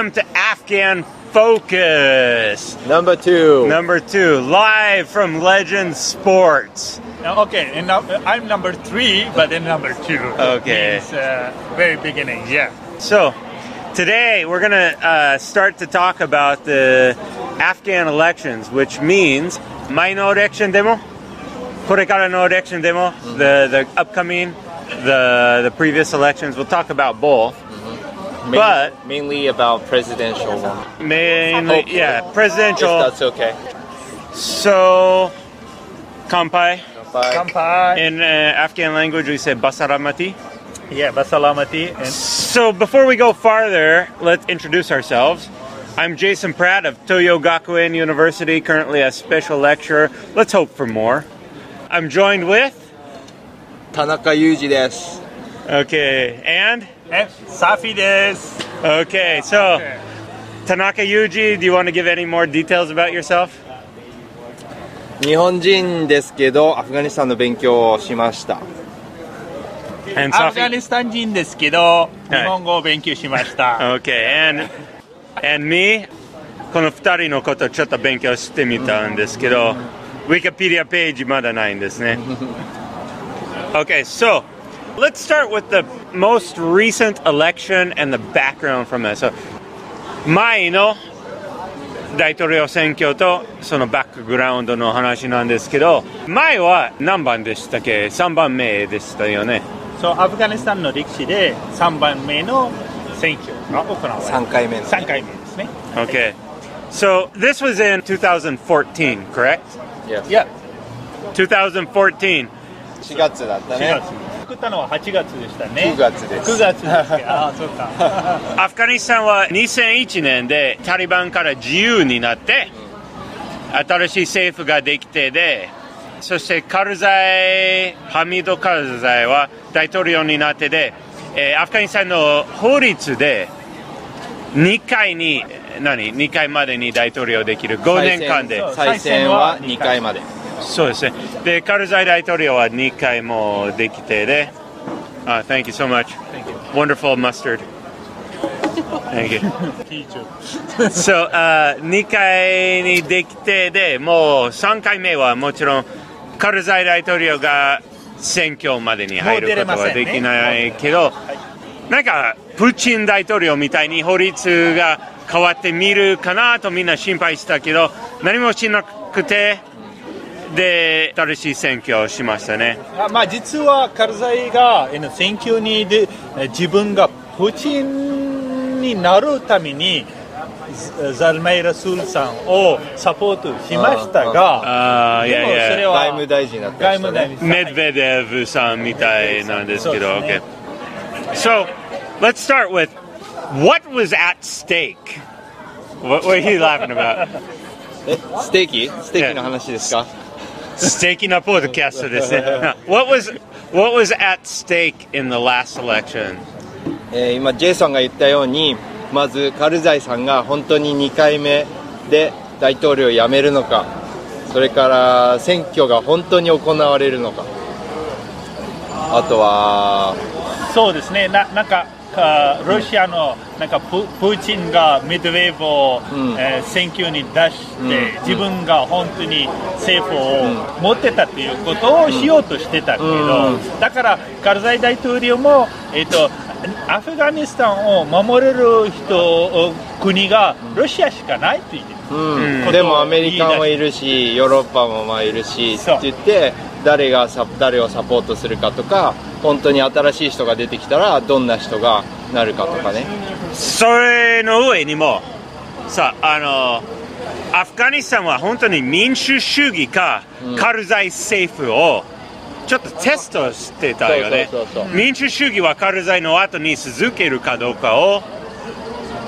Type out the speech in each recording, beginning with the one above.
Welcome to Afghan Focus. Number two. Number two, live from Legend Sports. Okay, and now, uh, I'm number three, but in number two. Okay. Uh, very beginning, yeah. So, today we're going to uh, start to talk about the Afghan elections, which means my no election demo, Korekara no election demo, the, the upcoming, the, the previous elections. We'll talk about both. Main, but mainly about presidential one. Mainly, Hopefully, yeah, presidential. If that's okay. So, kampai. Kampai. kampai. In uh, Afghan language, we say basaramati. Yeah, basalamati. And so, before we go farther, let's introduce ourselves. I'm Jason Pratt of Toyo Gakuen University, currently a special lecturer. Let's hope for more. I'm joined with Tanaka Yuji desu. okay, and, and Safi des. okay, so Tanaka Yuji, do you want to give any more details about yourself? 日本人ですけど、アフガニスタンの勉強をしました。 And アフガ Safi? ニスタン人ですけど、日本語を勉強しました。 Okay, and, and me, この二人のことちょっと勉強してみたんですけど、Wikipedia page まだないんですね。Okay, so let's start with the most recent election and the background from that. So, 前の大統領選挙とそのバックグラウンドの話なんですけど、前は何番でしたっけ ?3 番目でしたよね。そう、アフガニスタンの歴史で3番目の選挙が行われた。 3回目の。 3回目ですね。 Okay. So, this was in 2014, correct? Yes いや、 2014. 4月だった4ね月。。 作ったのは8月でしたね。9月です9月です ああ、そうか。アフガニスタンは2001年でタリバンから自由になって新しい政府ができてでそしてカルザイハミド・カルザイは大統領になってで、えーアフガニスタンの法律で2回に何？2回までに大統領できる5年間で再選は2回まで。そうですね。でカルザイ大統領は2回もできてで、uh, Thank you so much. Wonderful mustard. Thank you. So, uh, 2回にできてでもう3回目はもちろんカルザイ大統領が選挙までに入ることはできないけど、なんかプーチン大統領みたいに法律が変わってみるかなとみんな心配したけど何もしなくてで新しい選挙をしましたね。あまあ、実はカルザイがえー選挙にでえー自分がプーチンになるためにザザルメイラ・スールさんをサポートしましたが、あーいでもそれは外務大臣だった外人ね。務大臣メドベデブさんみたいなんですけど、OK ね。So, let's start with what was at stake? What were you laughing about? え、ステーキ？ステーキの話ですか？素敵なポッドキャストですね。Now, What was what was at stake in the last election? えー今、ジェイソンが言ったように、まずカルザイさんが本当に2回目で大統領を辞めるのか、それから選挙が本当に行われるのか、あとは、そうですね、ななんかかロシアのなんかププーチンがメドベーブを、うん。えー選挙に出して、うん。自分が本当に政府を持ってたということをしようとしてたけど、うん。だからカルザイ大統領も、えっとアフガニスタンを守れる人国がロシアしかないと言ってうん。うんでもアメリカもいるし、ヨーロッパもまあいるしって言って、誰がサ誰をサポートするかとか、本当に新しい人が出てきたら、どんな人がなるかとかね。それの上にもさあのアフガニスタンは本当に民主主義か、うん。カルザイ政府をちょっとテストしてたよね。民主主義はカルザイの後に続けるかどうかを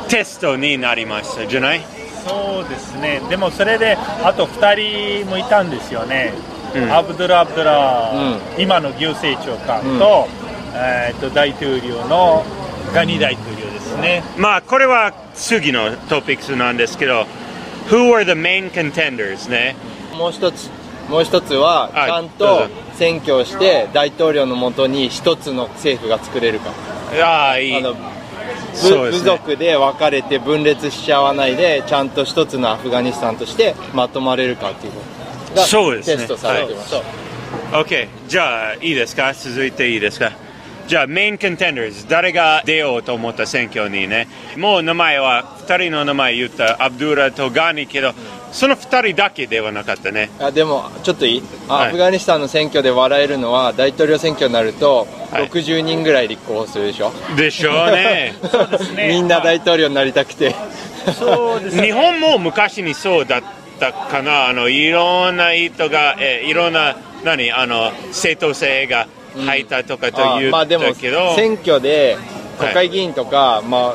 テストになりましたじゃない？そうですね、でもそれであと2人もいたんですよね、うんアブドゥラ・アブドゥラ、う今の行政長官と,、えー、と大統領のガニ大統領ですね。まあこれは次のトピックスなんですけど Who were the main contenders ね。もう一つ、もう一つは、はいちゃんと選挙をして、大統領のもとに一つの政府が作れるか。ああいい。あの部部族で分かれて分裂しちゃわないでちゃんと一つのアフガニスタンとしてまとまれるかっていうことがそうですね。テストされてました、OK じゃあいいですか？続いていいですか？じゃあメインコンテンダーズ誰が出ようと思った選挙にね。もう名前は2人の名前言ったアブドゥラとガニけどその2人だけではなかったね。あでもちょっといい、あはい。アフガニスタンの選挙で笑えるのは大統領選挙になるとはい。60人ぐらい立候補するでしょ、でしょうね。ね。みんな大統領になりたくて。そうですね。日本も昔にそうだったかな？あのいろんな人が、えーいろんな何？あの正当性が入ったとかと言っあまあでもたけど、選挙で国会議員とか、まあ、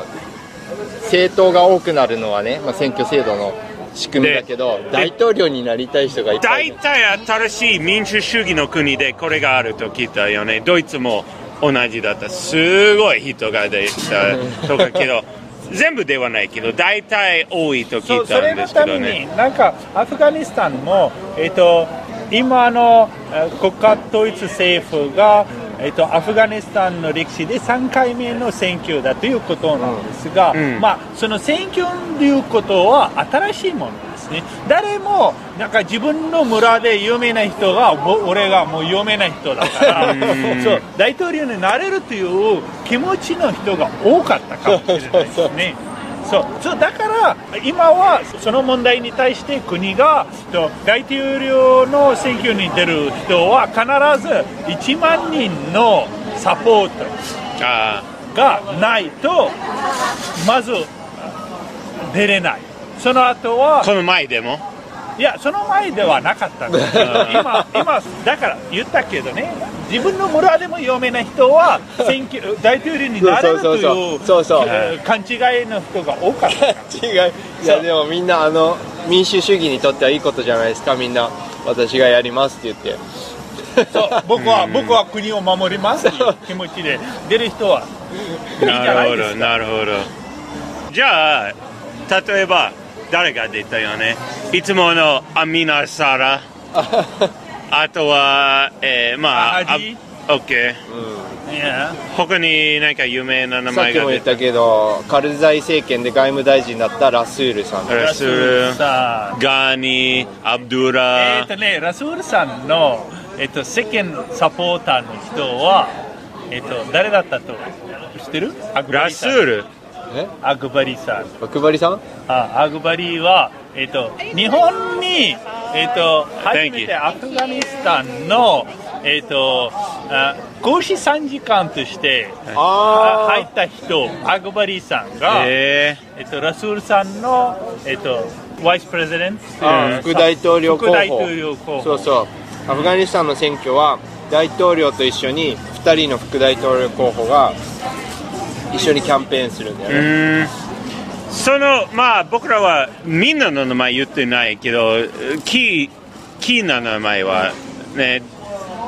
政党が多くなるのはね、まあ、選挙制度の仕組みだけどで大統領になりたい人がい大る。体新しい民主主義の国でこれがあると聞いたよね。ドイツも同じだった。すごい人ができたとかけど 全部ではないけど大体多いと聞そいたんでそれのすけどために、ねなんかアフガニスタンも、えっと今のえー国家統一政府が、えっとアフガニスタンの歴史で3回目の選挙だということなんですが、うん。まあ、その選挙ということは新しいものですね。誰もなんか自分の村で有名な人が俺がもう有名な人だからそう大統領になれるという気持ちの人が多かったかもしれないですね。そうそうだから今はその問題に対して国がと大統領の選挙に出る人は必ず1万人のサポートあがないとまず出れないその後はーこの前でも？いやその前ではなかったんです。今今だから言ったけどね自分の村でも有名な人は選挙 大統領になれるというそうそうそう。そうえー勘違いの人が多かった。違ういやでもみんなあの民主主義にとってはいいことじゃないですか。みんな私がやりますって言って。そう。僕は僕は国を守りますという気持ちで出る人はいいじゃなるほどないですかなるほど。じゃあ例えば誰が出たよね。いつものアミナ・サ ラあとは、えー、まあアハジ？あ OK いや他に何か有名な名さっ前が出た？きも言ったけどカルザイ政権で外務大臣になったラスールさん。ラスールさん。ガーニアブドゥえラっ、とねラスールさんの、えっと世間サポーターの人はえっと誰だったと知ってる？ラスール。えアグバリさん。幕張さん？あアグバリは、えっと日本に、えっと初め.てアフガニスタンの、えっとあ講師参事官としてあ入あった人アグバリさんが、ええっと、ラスールさんの、えっと、ワイスプレゼデントあ副大統領候補。副大統領候補。そうそう。アフガニスタンの選挙は大統領と一緒に2人の副大統領候補が一緒にキャンペーンするんだよね、そのまあ僕らはみんなの名前言ってないけどキーキーな名前はね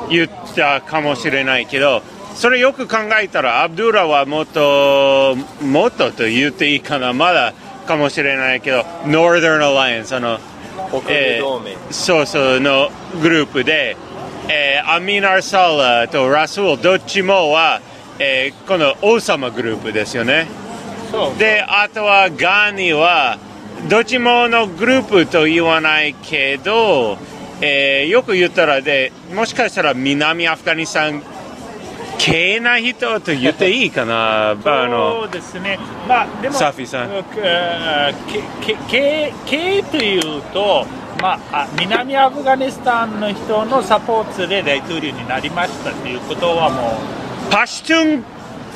言ったかもしれないけどそれよく考えたらアブドゥラはもっともっとと言っていいかなまだかもしれないけど Northern Alliance あの北米同盟、そうそうのグループで、えーアミナ・アルサラとラスールどっちもは、えーこの王様グループですよね。そう。であとはガーニはどっちものグループと言わないけど、えーよく言ったらでもしかしたら南アフガニスタン系な人と言っていいかな。あそのうですね、まあ、でも、サフィさん。系というと、まあ、あ南アフガニスタンの人のサポートで大統領になりましたということはもパシュトゥン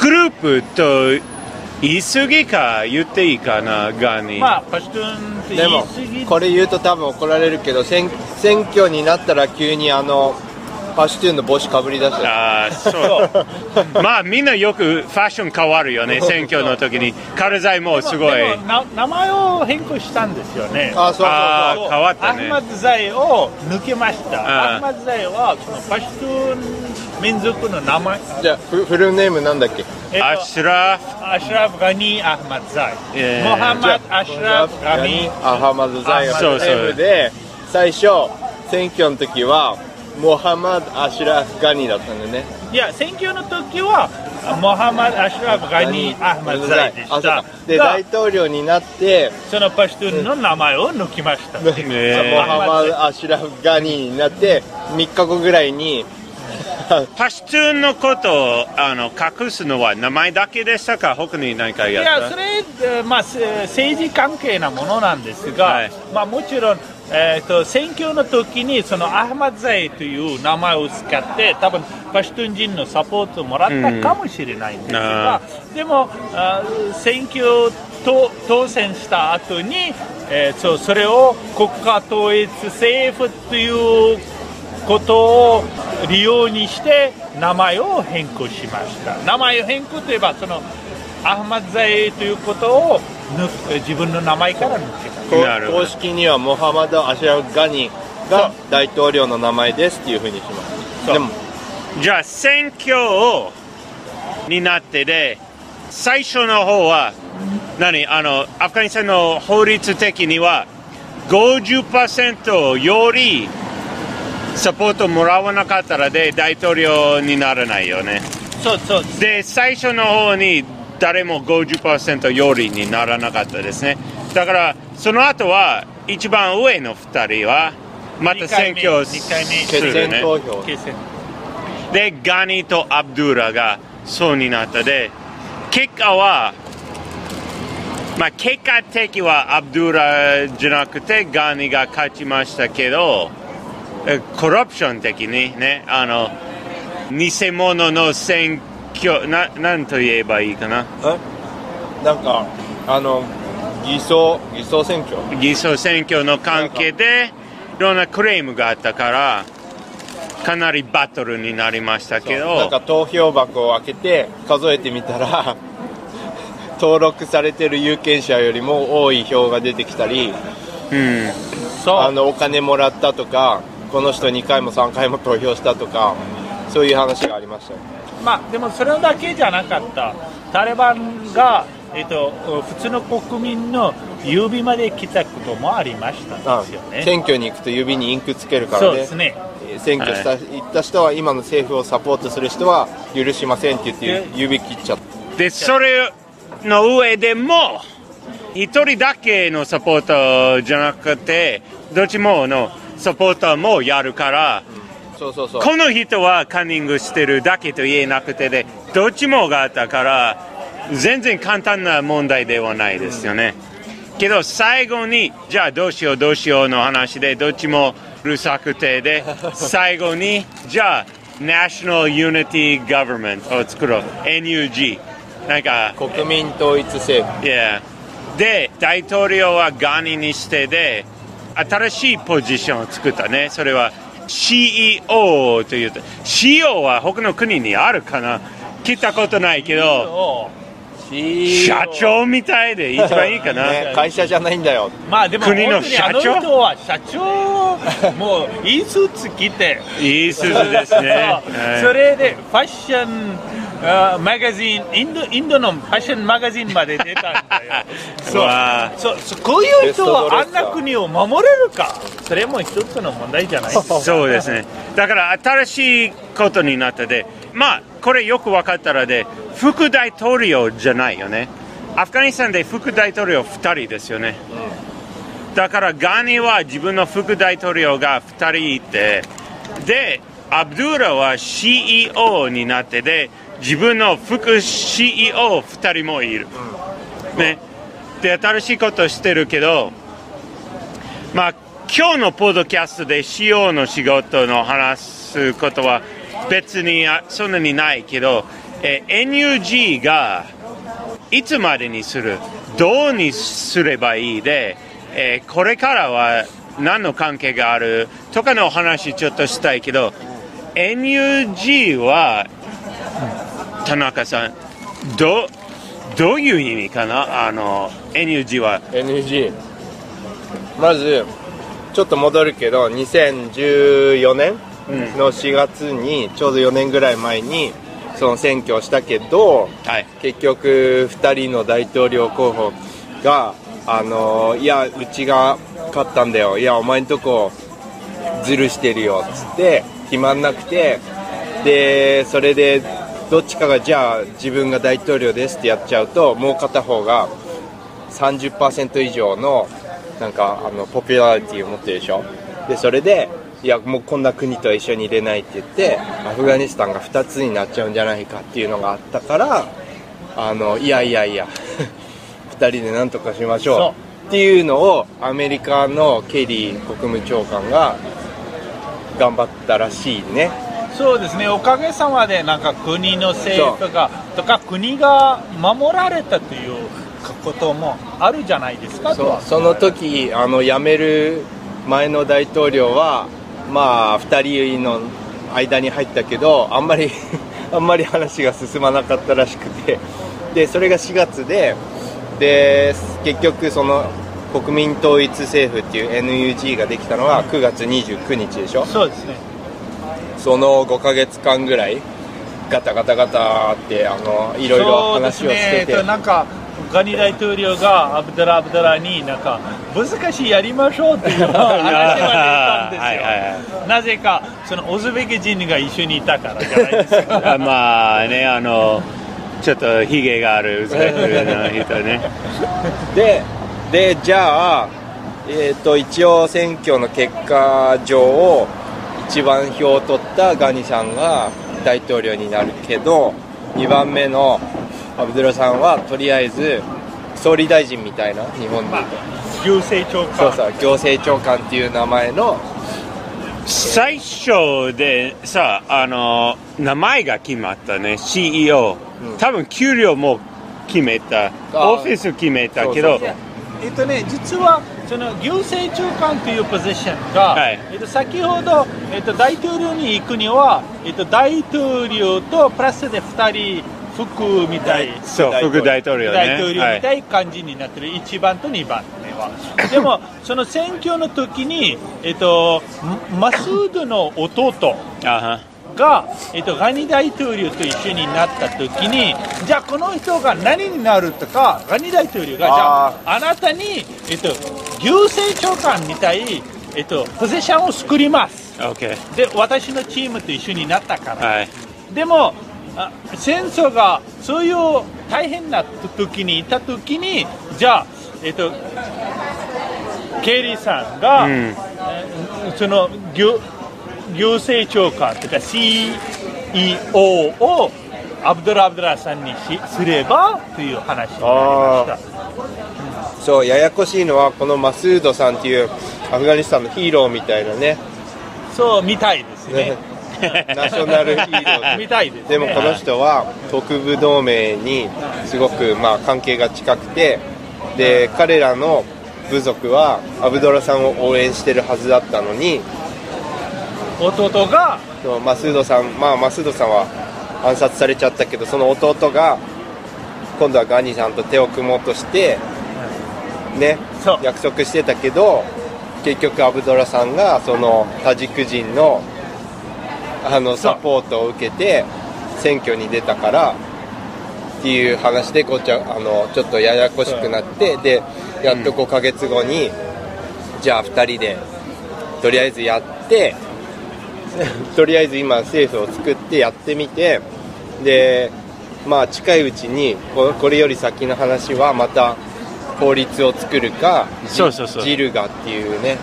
グループと言い過ぎか言っていいかなガーニ。う、まあ、パシュトゥンってでも言い過ぎこれ言うと多分怒られるけど選選挙になったら急にあのパシュトゥーンの帽子かぶり出したあーそう。まあみんなよくファッション変わるよね選挙の時に。カルザイもすごい。でもな名前を変更したんですよね。あそうそうあそう。ー変わったね。アフマズザイを抜けました。あー。アフマズザイはそのパシュトゥン民族の名前。じゃあフフルネームなんだっけ？えっとアシュラフアシュラフ・ガニー・アフマズザイ。えー。モハマド・アシュラフ・ガニー。アハマドザイそうそうルネームで最初選挙の時はモハマド・アシュラフ・ガニーだったんだよね。いや選挙の時はモハマド・アシュラフ・ガニー・アフマド・ザイであそうしたか。でが大統領になってそのパシュトゥーンの名前を抜きました、ねモハマド・アシュラフ・ガニーになって3日後ぐらいに パシュトゥーンのことをあの隠すのは名前だけでしたか？他に何かいやった？やそれ、えーまあ、せ政治関係なものなんですが、はい。まあ、もちろん、えー、と選挙の時にそのアフマドザイという名前を使って多分パシュトゥン人のサポートをもらったかもしれないんですが、でもあ選挙と当選した後に、えーそうそれを国家統一政府ということを利用にして名前を変更しました。名前を変更といえばそのアフマドザイということを抜く自分の名前から抜けた。公式にはモハマド・アシュラフ・ガニーが大統領の名前ですっていうふうにします。でもじゃあ選挙をになってで最初の方は何？あのアフガニスタンの法律的には50%よりサポートもらわなかったらで大統領にならないよね。そうそう。で最初の方に誰も50%よりにならなかったですね。だからその後は一番上の2人はまた選挙をす二回目るねでガニとアブドゥラがそうになった。で結果はまあ結果的はアブドゥラじゃなくてガニが勝ちましたけどえコラプション的にねあの偽物の選挙ななんと言えばいいかな？え？なんかあの偽装偽装選挙？偽装選挙の関係でいろんなクレームがあったからかなりバトルになりましたけど。なんか投票箱を開けて数えてみたら 登録されてる有権者よりも多い票が出てきたりうん。そう。あのお金もらったとかこの人2回も3回も投票したとかそういう話がありましたよ。まあでもそれだけじゃなかった。タリバンが、えっと普通の国民の指まで来たこともありましたあですよね。選挙に行くと指にインクつけるからね。そうですね。選挙した、は行った人は今の政府をサポートする人は許しませんって言って指切っちゃった。でそれの上でも一人だけのサポーターじゃなくてどっちものサポーターもやるからそうそうそう。この人はカンニングしてるだけと言えなくてでどっちもがあったから全然簡単な問題ではないですよね、けど最後にじゃあどうしようどうしようの話でどっちもうるさくてで 最後にじゃあ National Unity Government を作ろう。NUG なんか国民統一政府。Yeah. で大統領はガニにしてで新しいポジションを作ったね。それは CEO というと CEO は他の国にあるかな？聞いたことないけど。を社長みたいで一番いいかな、ね、会社じゃないんだよ。まあでも国の本当にあの社長人は社長もういいスーツ着て。いい数字ですね、はい。それでファッションあマガジンインドインドのファッションマガジンまで出たんだよ。そう。そうこういう人はあんな国を守れるか？それも一つの問題じゃない？そうですね。だから新しいことになったでまあこれよく分かったらで副大統領じゃないよね。アフガニスタンで副大統領2人ですよね、だからガニは自分の副大統領が2人いてでアブドゥラは CEO になってで自分の副 CEO2 人もいる、ね。で新しいことしてるけどまあ今日のポッドキャストで CEO の仕事の話すことは別にあそんなにないけど、えー NUG がいつまでにする？どうにすればいいで、えーこれからは何の関係がある？とかの話ちょっとしたいけど NUG は田中さんどどういう意味かな？あの NUG は。NG まずちょっと戻るけど2014年の4月にちょうど4年ぐらい前にその選挙をしたけどはい。結局2人の大統領候補があのいやうちが勝ったんだよ。いやお前んとこずるしてるよ。っつって批決まんなくて。でそれでどっちかがじゃあ自分が大統領ですってやっちゃうともう片方が30%以上のなんかあのポピュラリティを持ってるでしょ。でそれでいやもうこんな国とは一緒に入れないって言ってアフガニスタンが2つになっちゃうんじゃないかっていうのがあったからあのいやいやいや 2人でなんとかしましょう。っていうのをアメリカのケリー国務長官が頑張ったらしいねそうですね。おかげさまでなんか国の政府がとか国が守られたということもあるじゃないですかそう。その時あの辞める前の大統領はまあ2人の間に入ったけどあんまり あんまり話が進まなかったらしくて。でそれが4月でで結局その国民統一政府っていう NUG ができたのは9月29日でしょ？そうですねその5か月間ぐらいガタガタガタってあのいろいろ話をしてて、ね、なんかガニ大統領がアブダラ・アブダラになんか難しいやりましょうっていう 話が出たんですよ。はいはい、なぜかそのオズベキ人が一緒にいたからじゃないですか。まあねあのちょっとひげがあるウズベクの人ね。ででじゃあ、えーと、一応選挙の結果上一番票を取ったガニさんが大統領になるけど2番目のアブドゥラさんはとりあえず総理大臣みたいな日本で、まあ、行政長官。そうそう行政長官っていう名前の。最初でさあの名前が決まったね CEO、うん、多分給料も決めた。オフィス決めたけど。えっとね実はその行政長官というポジションが、はい、えっと、先ほど、えっと、大統領に行くには、えっと、大統領とプラスで2人副みたい。そう副大統領、ね、大統領みたい感じになってる、はい、1番と2番目はでもその選挙の時にえっとマスードの弟が、えっと、ガニ大統領と一緒になった時にじゃあこの人が何になるとかガニ大統領がじゃああなたに、えっと、行政長官みたい、えっと、ポゼションを作ります、okay. で私のチームと一緒になったから、はい、でもあ戦争がそういう大変な時にいた時にじゃあ、えっと、ケリーさんが、うん、その行行政長官というか CEO をアブドラ・アブドラさんにしすればという話になりました。そうややこしいのはこのマスードさんっていうアフガニスタンのヒーローみたいなね。そうみたいですね。ナショナルヒーロー。みたいです、ね、でもこの人は特部同盟にすごくまあ関係が近くてで彼らの部族はアブドラさんを応援してるはずだったのに弟がマスードさんまあマスードさんは暗殺されちゃったけどその弟が今度はガニさんと手を組もうとしてね約束してたけど結局アブドラさんがそのタジク人のあのサポートを受けて選挙に出たからっていう話でこっちはあのちょっとややこしくなってでやっと5ヶ月後に、じゃあ2人でとりあえずやって とりあえず今政府を作ってやってみてでまあ近いうちにこれより先の話はまた法律を作るかジルガっていうね。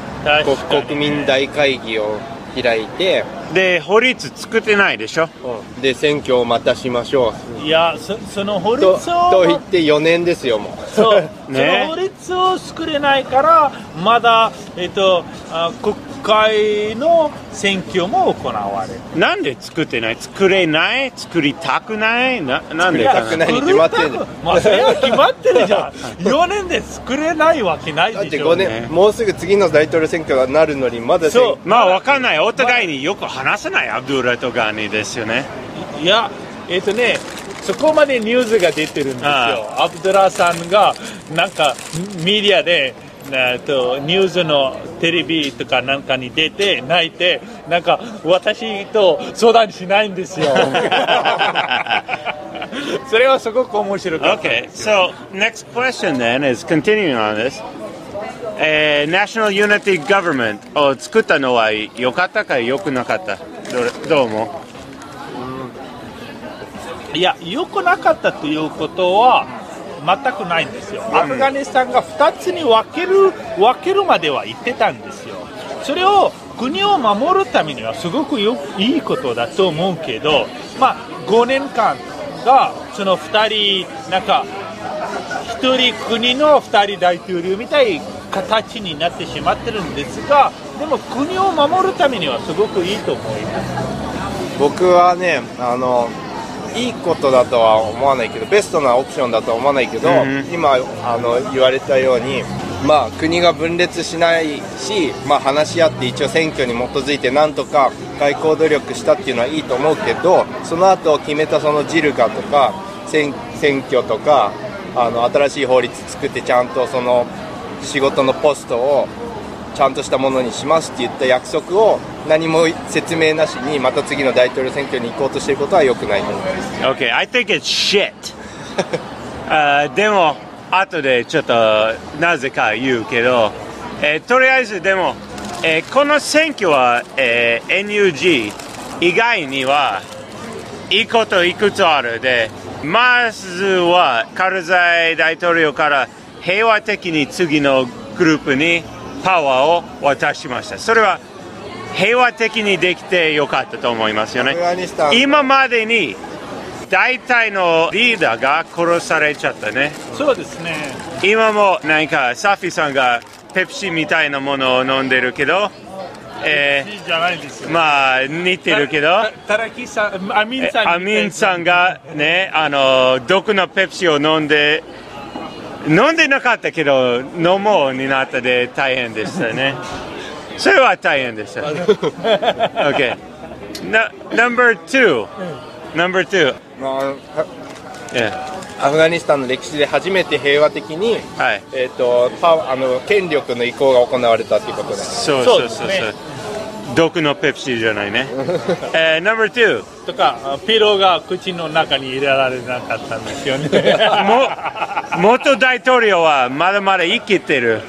国民大会議を開いてで法律作ってないでしょ、うん、で選挙をまたしましょう。いやそその法律をと言って4年ですよもう。そう、ね、その法律を作れないからまだ、えっと、あ国会の選挙も行われる。なんで作ってない？作れない？作りたくない？ななんでかな？作りたくないに決まってるまあそれは決まってるじゃん。4年で作れないわけないでしょ、ね、だって5年もうすぐ次の大統領選挙がなるのにまだそう。まあ分かんない。お互いによく話せないアブドゥラとガーニですよね。いやえっ、ー、とねそこまでニュースが出てるんですよ。アブドゥラさんがなんかメディアでとニュースのテレビとかなんかに出て泣いてなんか私と相談しないんですよ。それはすごく面白かった Okay, so next question then is continuing on this. えー、National Unity Government を作ったのは良かったか良くなかった？どれどう思いや、良くなかったということは全くないんですよ。アフガニスタンが2つに分ける分けるまでは言ってたんですよ。それを国を守るためにはすごくよいいことだと思うけど、まあ、5年間がその2人、なんか1人国の2人大統領みたい形になってしまってるんですが、でも国を守るためにはすごくいいと思います。僕はねあのいいことだとは思わないけどベストなオプションだとは思わないけど、うん今あの言われたように、まあ、国が分裂しないし、まあ、話し合って一応選挙に基づいてなんとか外交努力したっていうのはいいと思うけどその後決めたそのジルガとか選選挙とかあの新しい法律作ってちゃんとその仕事のポストをちゃんとしたものにしますって言った約束を何も説明なしにまた次の大統領選挙に行こうとしていることは良くないと思います。Okay, I think it's shit. あーでも、後でちょっとなぜか言うけど、えーとりあえずでも、えーこの選挙は、えー NUG 以外にはいいこといくつあるで、まずはカルザイ大統領から平和的に次のグループにパワーを渡しました。それは平和的にできてよかったと思いますよね今までに大体のリーダーが殺されちゃったねそうですね。今もなんかサフィさんがペプシみたいなものを飲んでるけど、え。ーまあ似てるけどたたらきさん、アミンさん。アミンさん。がねあの毒のペプシを飲んで飲んでなかったけど飲もうになったで大変でしたね それは大変でした OK Na- number two number two まあは yeah アフガニスタンの歴史で初めて平和的に、はいえー、とパあの権力の移行が行われたということです。そうそそううそうですねそう毒のペプシじゃないね。えー、number two とか、ピローが口の中に入れられなかったんですよね。も元大統領はまだまだ生きてる。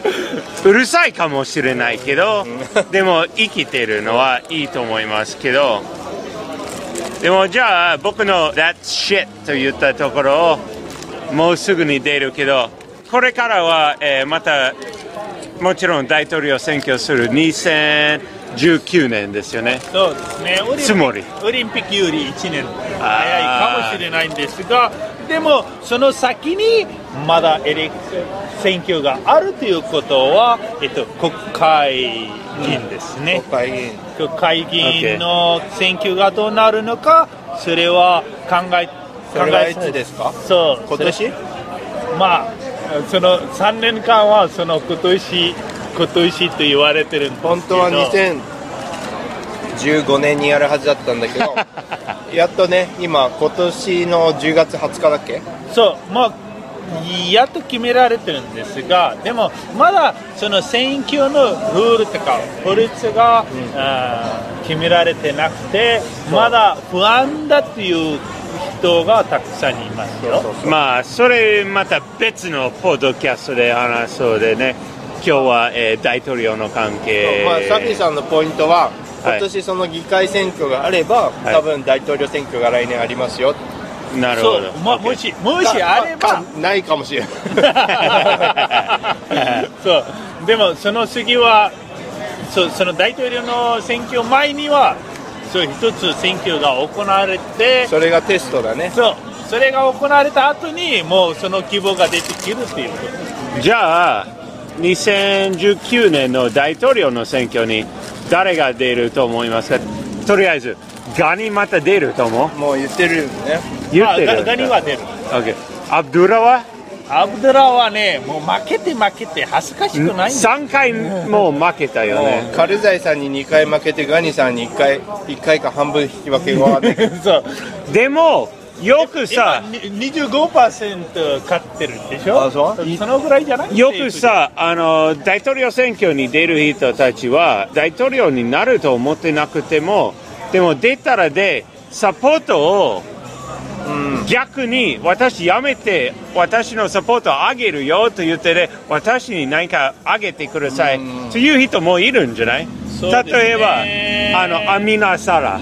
うるさいかもしれないけどでも生きてるのはいいと思いますけど。でもじゃあ僕の「That's shit」と言ったところをもうすぐに出るけどこれからは、えーまたもちろん大統領選挙する2019年ですよね。そうですね。オリンピックつもり。オリンピックより1年早いかもしれないんですが、でもその先にまだエレク選挙があるということは、えっと、国会議員ですね。国会議員。国会議員の選挙がどうなるのか、それは考えそれはいつですか？そう。今年？まあその3年間はその今年今年と言われてるんですけど。本当は2015年にやるはずだったんだけど やっとね今今年の10月20日だっけ？そうまあやっと決められてるんですがでもまだその選挙のルールとか法律が、あー決められてなくてまだ不安だっていう人がたくさんいますよ。まあそれまた別のポッドキャストで話そうでね今日は、えー大統領の関係。まあ、サフィさんのポイントははい。今年その議会選挙があれば、い。多分大統領選挙が来年ありますよ。なるほど、まあ、もしもしあれば。かないかもしれない。そう。でもその次はそうその大統領の選挙前にはそう一つ選挙が行われてそれがテストだね。そう。それが行われた後にもうその希望が出てくるっていうこと。じゃあ2019年の大統領の選挙に誰が出ると思いますか？とりあえずガニまた出ると思う？もう言ってるよね。言ってるまあガガニは出る。OK アブドゥラは？アブドラはねもう負けて負けて恥ずかしくないんです3回もう負けたよもね。うカルザイさんに2回負けてガニさんに1回1回か半分引き分けが終わってそう。でもよくさ今に25%勝ってるでしょ？あそう？そのぐらいじゃない？よくさあの大統領選挙に出る人たちは大統領になると思ってなくてもでも出たらでサポートを逆に私やめて私のサポートを上げるよと言ってね私に何か上げてくださいという人もいるんじゃない？ね。例えばあのアミナ・サラ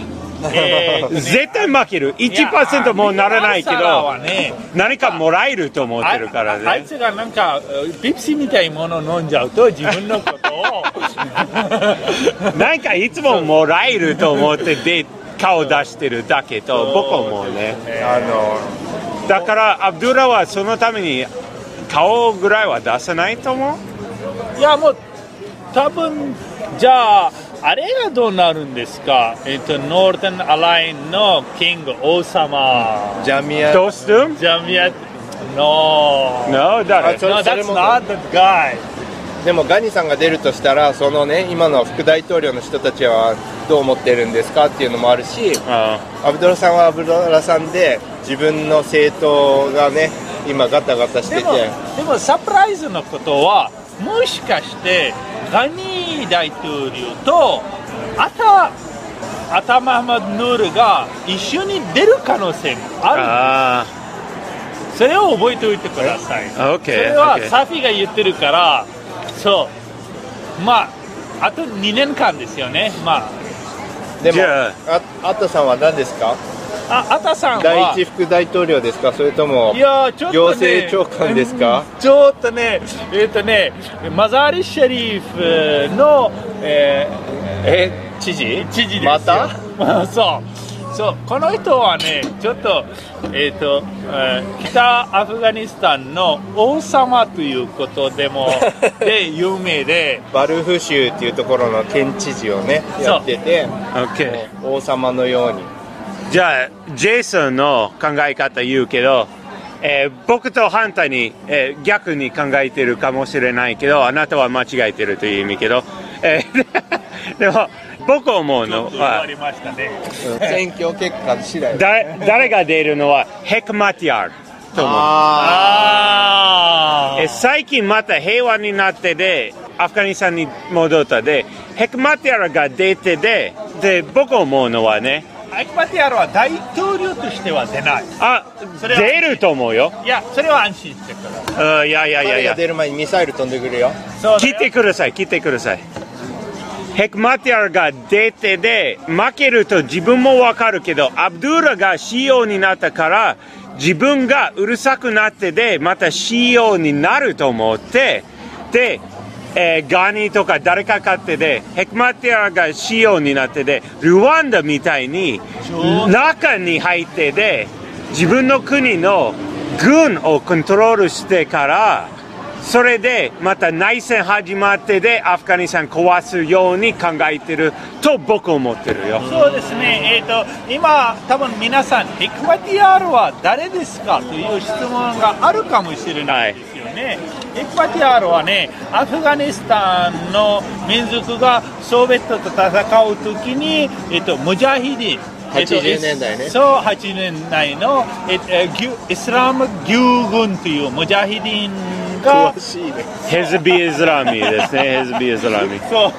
絶対負ける。1%もならないけどね何かもらえると思ってるからあああいねつがなんかペプシみたいなもの飲んじゃうと自分のことを。なんかいつももらえると思ってで顔出してるだけと僕は思うね。あのだからアブドゥラはそのために顔ぐらいは出さないと思う？いやもう多分じゃああれがどうなるんですか？えっとノーテンアラインのキング王様ジャミアどうする？ジャミア No No, 誰？あそれ No, それ that's も。not the guy でもガニさんが出るとしたらそのね今の副大統領の人たちはどう思ってるんですかっていうのもあるしあ。アブドラさんはアブドラさんで自分の政党がね今ガタガタしてて。でもでもサプライズのことはもしかしてガニー大統領とアタアタマハマドヌールが一緒に出る可能性もあるあそれを覚えておいてください。あ OK それはサフィが言ってるからそう。まああと2年間ですよね。まあ。でもあ。あったさんは何ですか？あアタさんは？第一副大統領ですか？それともいやちょっと、ね、行政長官ですか？うんちょっとねえっ、とねマザーリ・シェリーフの、ええー知事？知事ですよ。また？そう。そうこの人はねちょっと,、えーとえー北アフガニスタンの王様ということでも で有名で。バルフ州っていうところの県知事をねやってて王様のようにじゃあジェイソンの考え方言うけど、えー僕と反対に、えー逆に考えてるかもしれないけどあなたは間違えてるという意味けど、えー でも僕思うのはれましたね。選挙結果次第。だ誰が出るのはヘクマティアルと思う。ああえ最近また平和になってでアフガニスタンに戻ったでヘクマティアルが出てでで僕思うのはねアイクマティアルは大統領としては出ないあそれは出ると思うよ。いやそれは安心してください。うんいやいやいやいや。出る前にミサイル飛んでくるよ。来てください来てください。ヘクマティアルが出てで負けると自分もわかるけどアブドゥラが CEO になったから自分がうるさくなってでまた CEO になると思ってで、えーガニとか誰か買ってでヘクマティアルが CEO になってでルワンダみたいに中に入ってで自分の国の軍をコントロールしてからそれでまた内戦始まってでアフガニスタン壊すように考えてると僕思ってるよ。そうですね、えー、と今、多分皆さん、エクマティアールは誰ですかという質問があるかもしれないですよね。エクマティアールはね、アフガニスタンの民族がソビエトと戦うときに、えー、とムジャヒディン、えーと80年代ねそう、80年代の、イスラム義勇軍というムジャヒディンが詳、しいねヘズビ・イスラミですね、ヘズビ・イスラミ。そ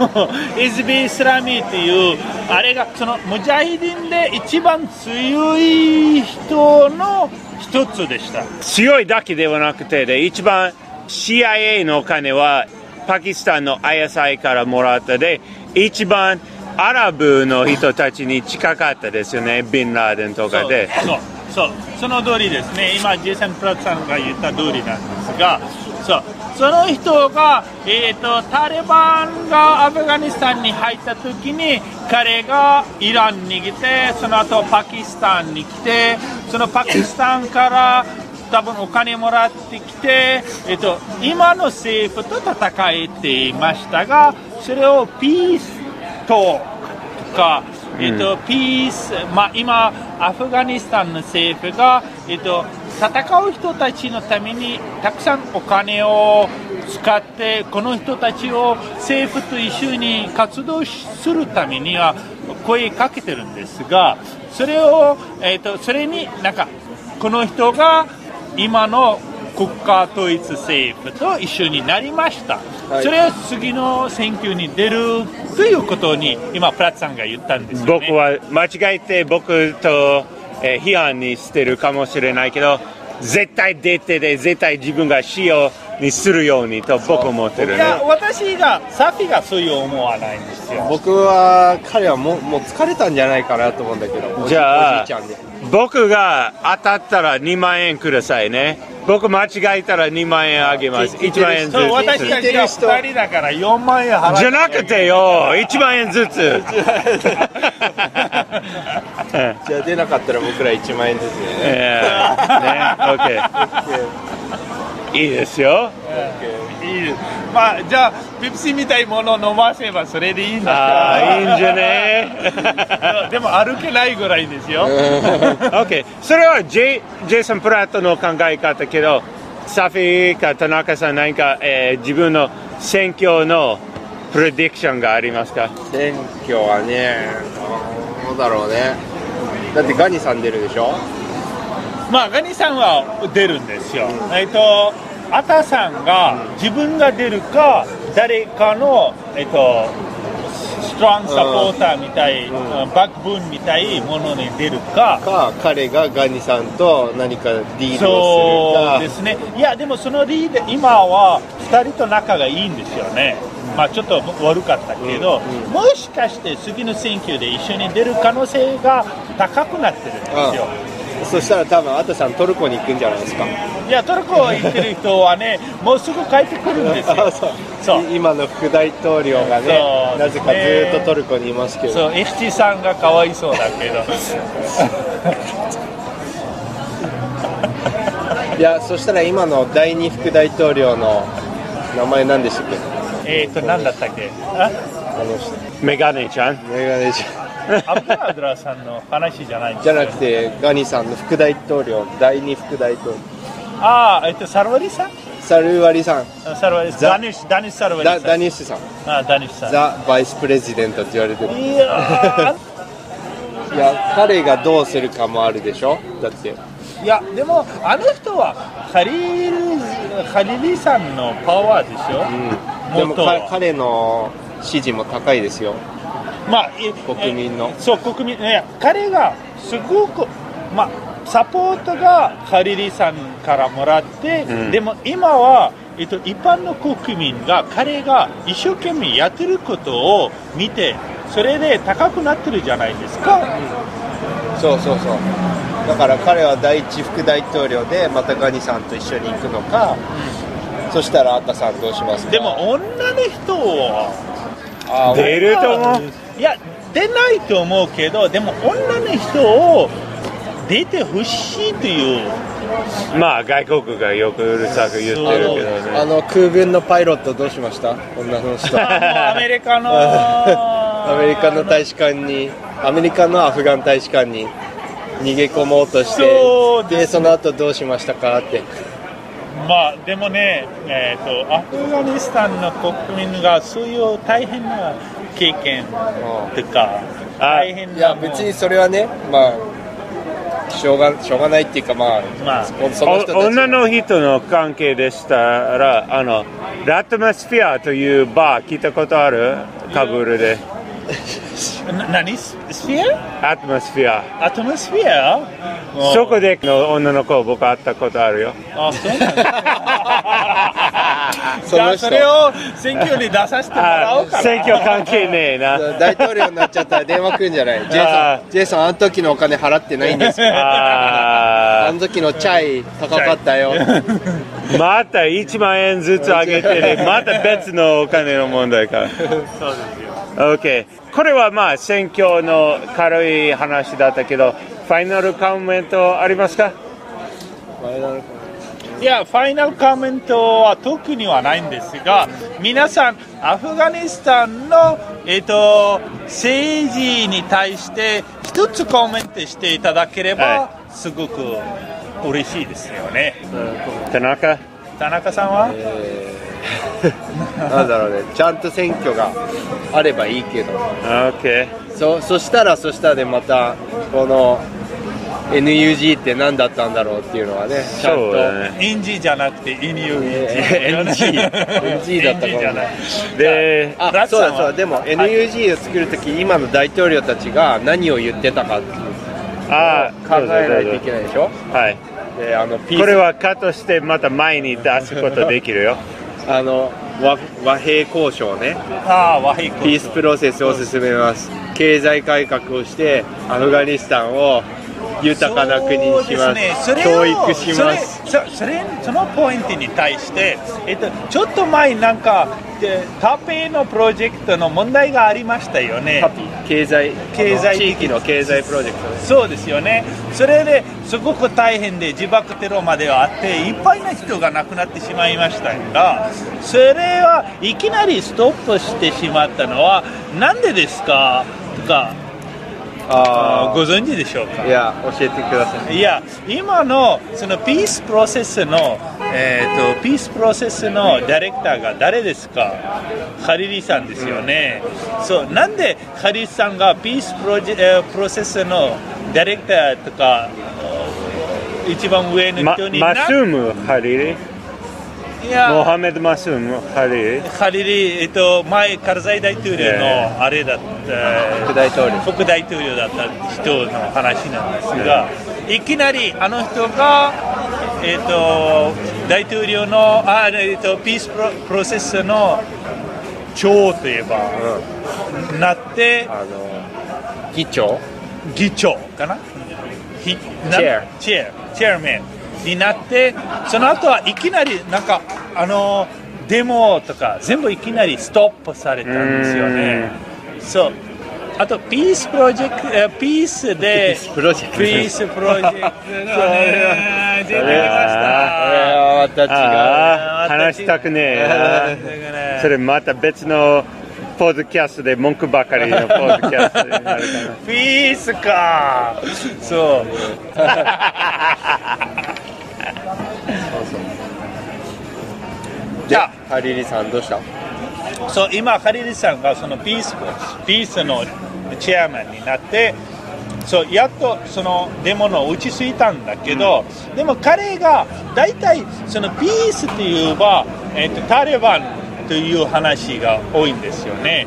う、イズビ・イスラミーっていう、あれが、そのムジャヒディンで一番強い人の一つでした。強いだけではなくてで一番 CIA のお金はパキスタンの ISI からもらったで一番アラブの人たちに近かったですよね、ビンラーデンとかで。そう、そう、その通りですね。今、ジェイソン・プラッツさんが言った通りなんですが、そう、その人が、えー、とタリバンがアフガニスタンに入った時に彼がイランに来てその後パキスタンに来てそのパキスタンから多分お金もらってきて、えー、と今の政府と戦えていましたがそれをピースとか、えっとピース、まあ、今、アフガニスタンの政府が、えっと戦う人たちのためにたくさんお金を使って、この人たちを政府と一緒に活動するためには声かけてるんですが、それを、えっとそれになんか、この人が今の国家統一政府と一緒になりました、はいそれは次の選挙に出るということに今、プラッツさんが言ったんですよね。僕は間違えて僕とえー批判にしてるかもしれないけど絶対出てで絶対自分が使用にするようにと僕思ってるね。いや私がサフィがそういう思わないんですよ。僕は彼はもうもう疲れたんじゃないかなと思うんだけどおじゃあ僕が当たったら2万円くださいね。僕間違えたら2万円あげます。聞いてる1万円ずそう私つたちが2人だから4万円払じゃなくてよ1万円ずつ じゃあ出なかったら僕ら1万円ずつね。えーね。OK いいですよ。いいです。まあじゃあペプシみたいものを飲ませばそれでいいんだ。ああいいんじゃね。でも歩けないぐらいですよ。OK それはジェイジェイソン・プラットの考え方けどサフィーか田中さん何か、えー自分の選挙のプレディクションがありますか？選挙はねどうだろうねだってガニさん出るでしょ？まあガニさんは出るんですよ、えっとアタさんが自分が出るか誰かのえっとストロングサポーターみたい、バックボーンみたいものに出るか、か彼がガニさんと何かディールそをするか。うですね、いや、でもそのリーダー、今は2人と仲がいいんですよね、まあ、ちょっと悪かったけど、もしかして次の選挙で一緒に出る可能性が高くなってるんですよ。そしたら多分アタさんトルコに行くんじゃないですか。いや、トルコ行ってる人はね、もうすぐ帰ってくるんですよ。そう。そう。い今の副大統領がねなぜかずっとトルコにいますけど。そう、FT さんがかわいそうだけど、いやそしたら今の第二副大統領の名前何でしたっけ？えっと、なんだったっけ、あ？あの人メガネちゃん。メガネじアブドラドラさんの話じゃないんですじゃなくてガニさんの副大統領第二副大統領。ああ、えっと、サルワリさん？サルワリさん。あサルワリザ。ダニッシュ、ダニッシュサルワリさダん。ダニッシュさん。あダニッシュさん。ザ・バイスプレジデントって言われてる。いやー。いや彼がどうするかもあるでしょ？だって。いやでもあの人はハリルハリリさんのパワーでしょ、でも彼の支持も高いですよ。まあい国民の。えそう国民ね彼がすごくまあサポートがハリリさんからもらって、うん。でも今は、えっと、一般の国民が彼が一生懸命やってることを見てそれで高くなってるじゃないですか、そうそうそう。だから彼は第一副大統領でまたガニさんと一緒に行くのか、そしたらアッタさんどうしますか？でも女の人はあー出ると思う。いや出ないと思うけどでも女の人を出てほしいという。まあ外国がよくうるさく言ってるけどね。あの空軍のパイロットどうしました？女の人。アメリカの。アメリカの大使館に。アメリカのアフガン大使館に逃げ込もうとしてそうです。でその後どうしましたか？ってまあでもね、えー、とアフガニスタンの国民がそういう大変な経験とか大変ないや別にそれはねまあしょうがしょうがないっていうかまあ、まあの女の人の関係でしたらあのラトマスフィアというバー聞いたことある？カブールで。な何？ススフィアアトマスフィアアトモスフィアそこでの女の子を僕会ったことあるよ。あそうなんです そじゃそれを選挙に出させてもらおうか選挙関係ねえな。大統領になっちゃったら電話来るんじゃない？ジェイあソーンジェイソンあの時のお金払ってないんです。よああの時のチャイ高かったよ。ー また1万円ずつ上げてねまた別のお金の問題か。そうですよ OK これはまあ選挙の軽い話だったけどファイナルコメントありますか？いや、ファイナルコメントは特にはないんですが、皆さん、アフガニスタンの、えっと政治に対して一つコメントしていただければ、はすごく嬉しいですよね。田中？田中さんは、なんだろうねちゃんと選挙があればいいけど。OK そそしたらそしたらでまたこの NUG って何だったんだろうっていうのはねちゃんと。そうだねインジじゃなくて NUG。NG NG だったか NG じゃない。であそうだそうだ。でも NUG を作るとき今の大統領たちが何を言ってたかっていう。あ考えないといけないでしょ？はい。であのピースこれはカットしてまた前に出すことできるよあの和和平交渉ね。ああ和平ピースプロセスを進めます。経済改革をしてアフガニスタンを豊かな国にします。ね。そ教育します。それそそれそのポイントに対して、えっと、ちょっと前なんかでタペのプロジェクトの問題がありましたよね。タピ経済経済的地域の経済プロジェクトです。そうですよね。それですごく大変で自爆テロまではあっていっぱいな人が亡くなってしまいましたがそれはいきなりストップしてしまったのはなんでですか？とかあご存知でしょうか？あいや教えてください。いや今のそのピースプロセスの、えー、とピースプロセスのディレクターが誰ですか？ハリリさんですよね、そうなんでハリリさんがピースプロジェ、えープロセスのディレクターとか一番上のま人にマなスームハリリいや。モハメド・マスームハリリハリリ、えっと、前カルザイ大統領えのあれだった、副大統領。副大統領だった人の話なんですが、いきなりあの人が、えー、と大統領のあ、えー、とピースプロプロセスの長といえば、なってあの議長。議長かな？ chair chair chairman になってその後はいきなりなんかあのデモとか全部いきなりストップされたんですよね。そう。あと peace project え peace で peace pro ject peace project がね出てきました。あれはまた違うああ話したくねえ。なそれまた別のポッドキャストで文句ばかりのポッドキャストになるかな。ピースか。そう。じゃあハリリさんどうした？そう今、ハリリさんがそのピースピースのチェアマンになってそうやっとそのデモの落ち着いたんだけど、でも彼が大体そのピースといえば、えー、とタリバンという話が多いんですよね。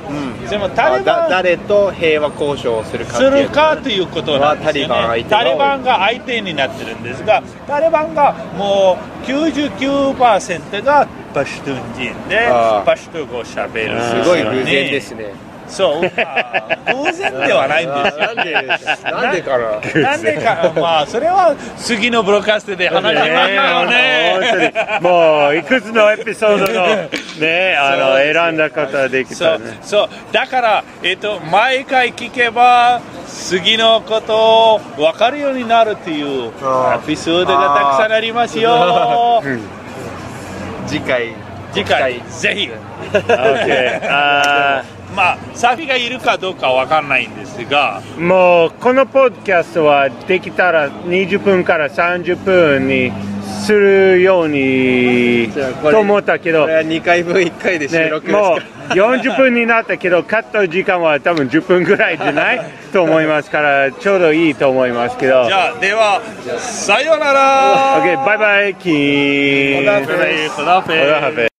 でもタリバン誰と平和交渉をするかっするかということなんですよね。タリバンが相手が多いタリバンが相手になってるんですが、タリバンがもう99%がパシュトゥン人でパシュトゥ語をしゃべる。すごい偶然ですねそう、まあ、偶然ではないんですよ。なんでなんでかな。なんでか、まあ、それは次のブローカストで話しますよね。もういくつのエピソードのねあの選んだことができたね。そう。だから、えっと毎回聞けば次のことを分かるようになるというエピソードがたくさんありますよ。次回。次回ぜひ。OK あまあサーフィンがいるかどうかは分かんないんですがーもうこのポッドキャストはできたら20分から30分にするようにと思ったけどこれは2回分1回で収ね、録ですもうか40分になったけど、カット時間は多分10分ぐらいじゃないと思いますから、ちょうどいいと思いますけど。じゃあではさようなら OK、バイバイ、キーン。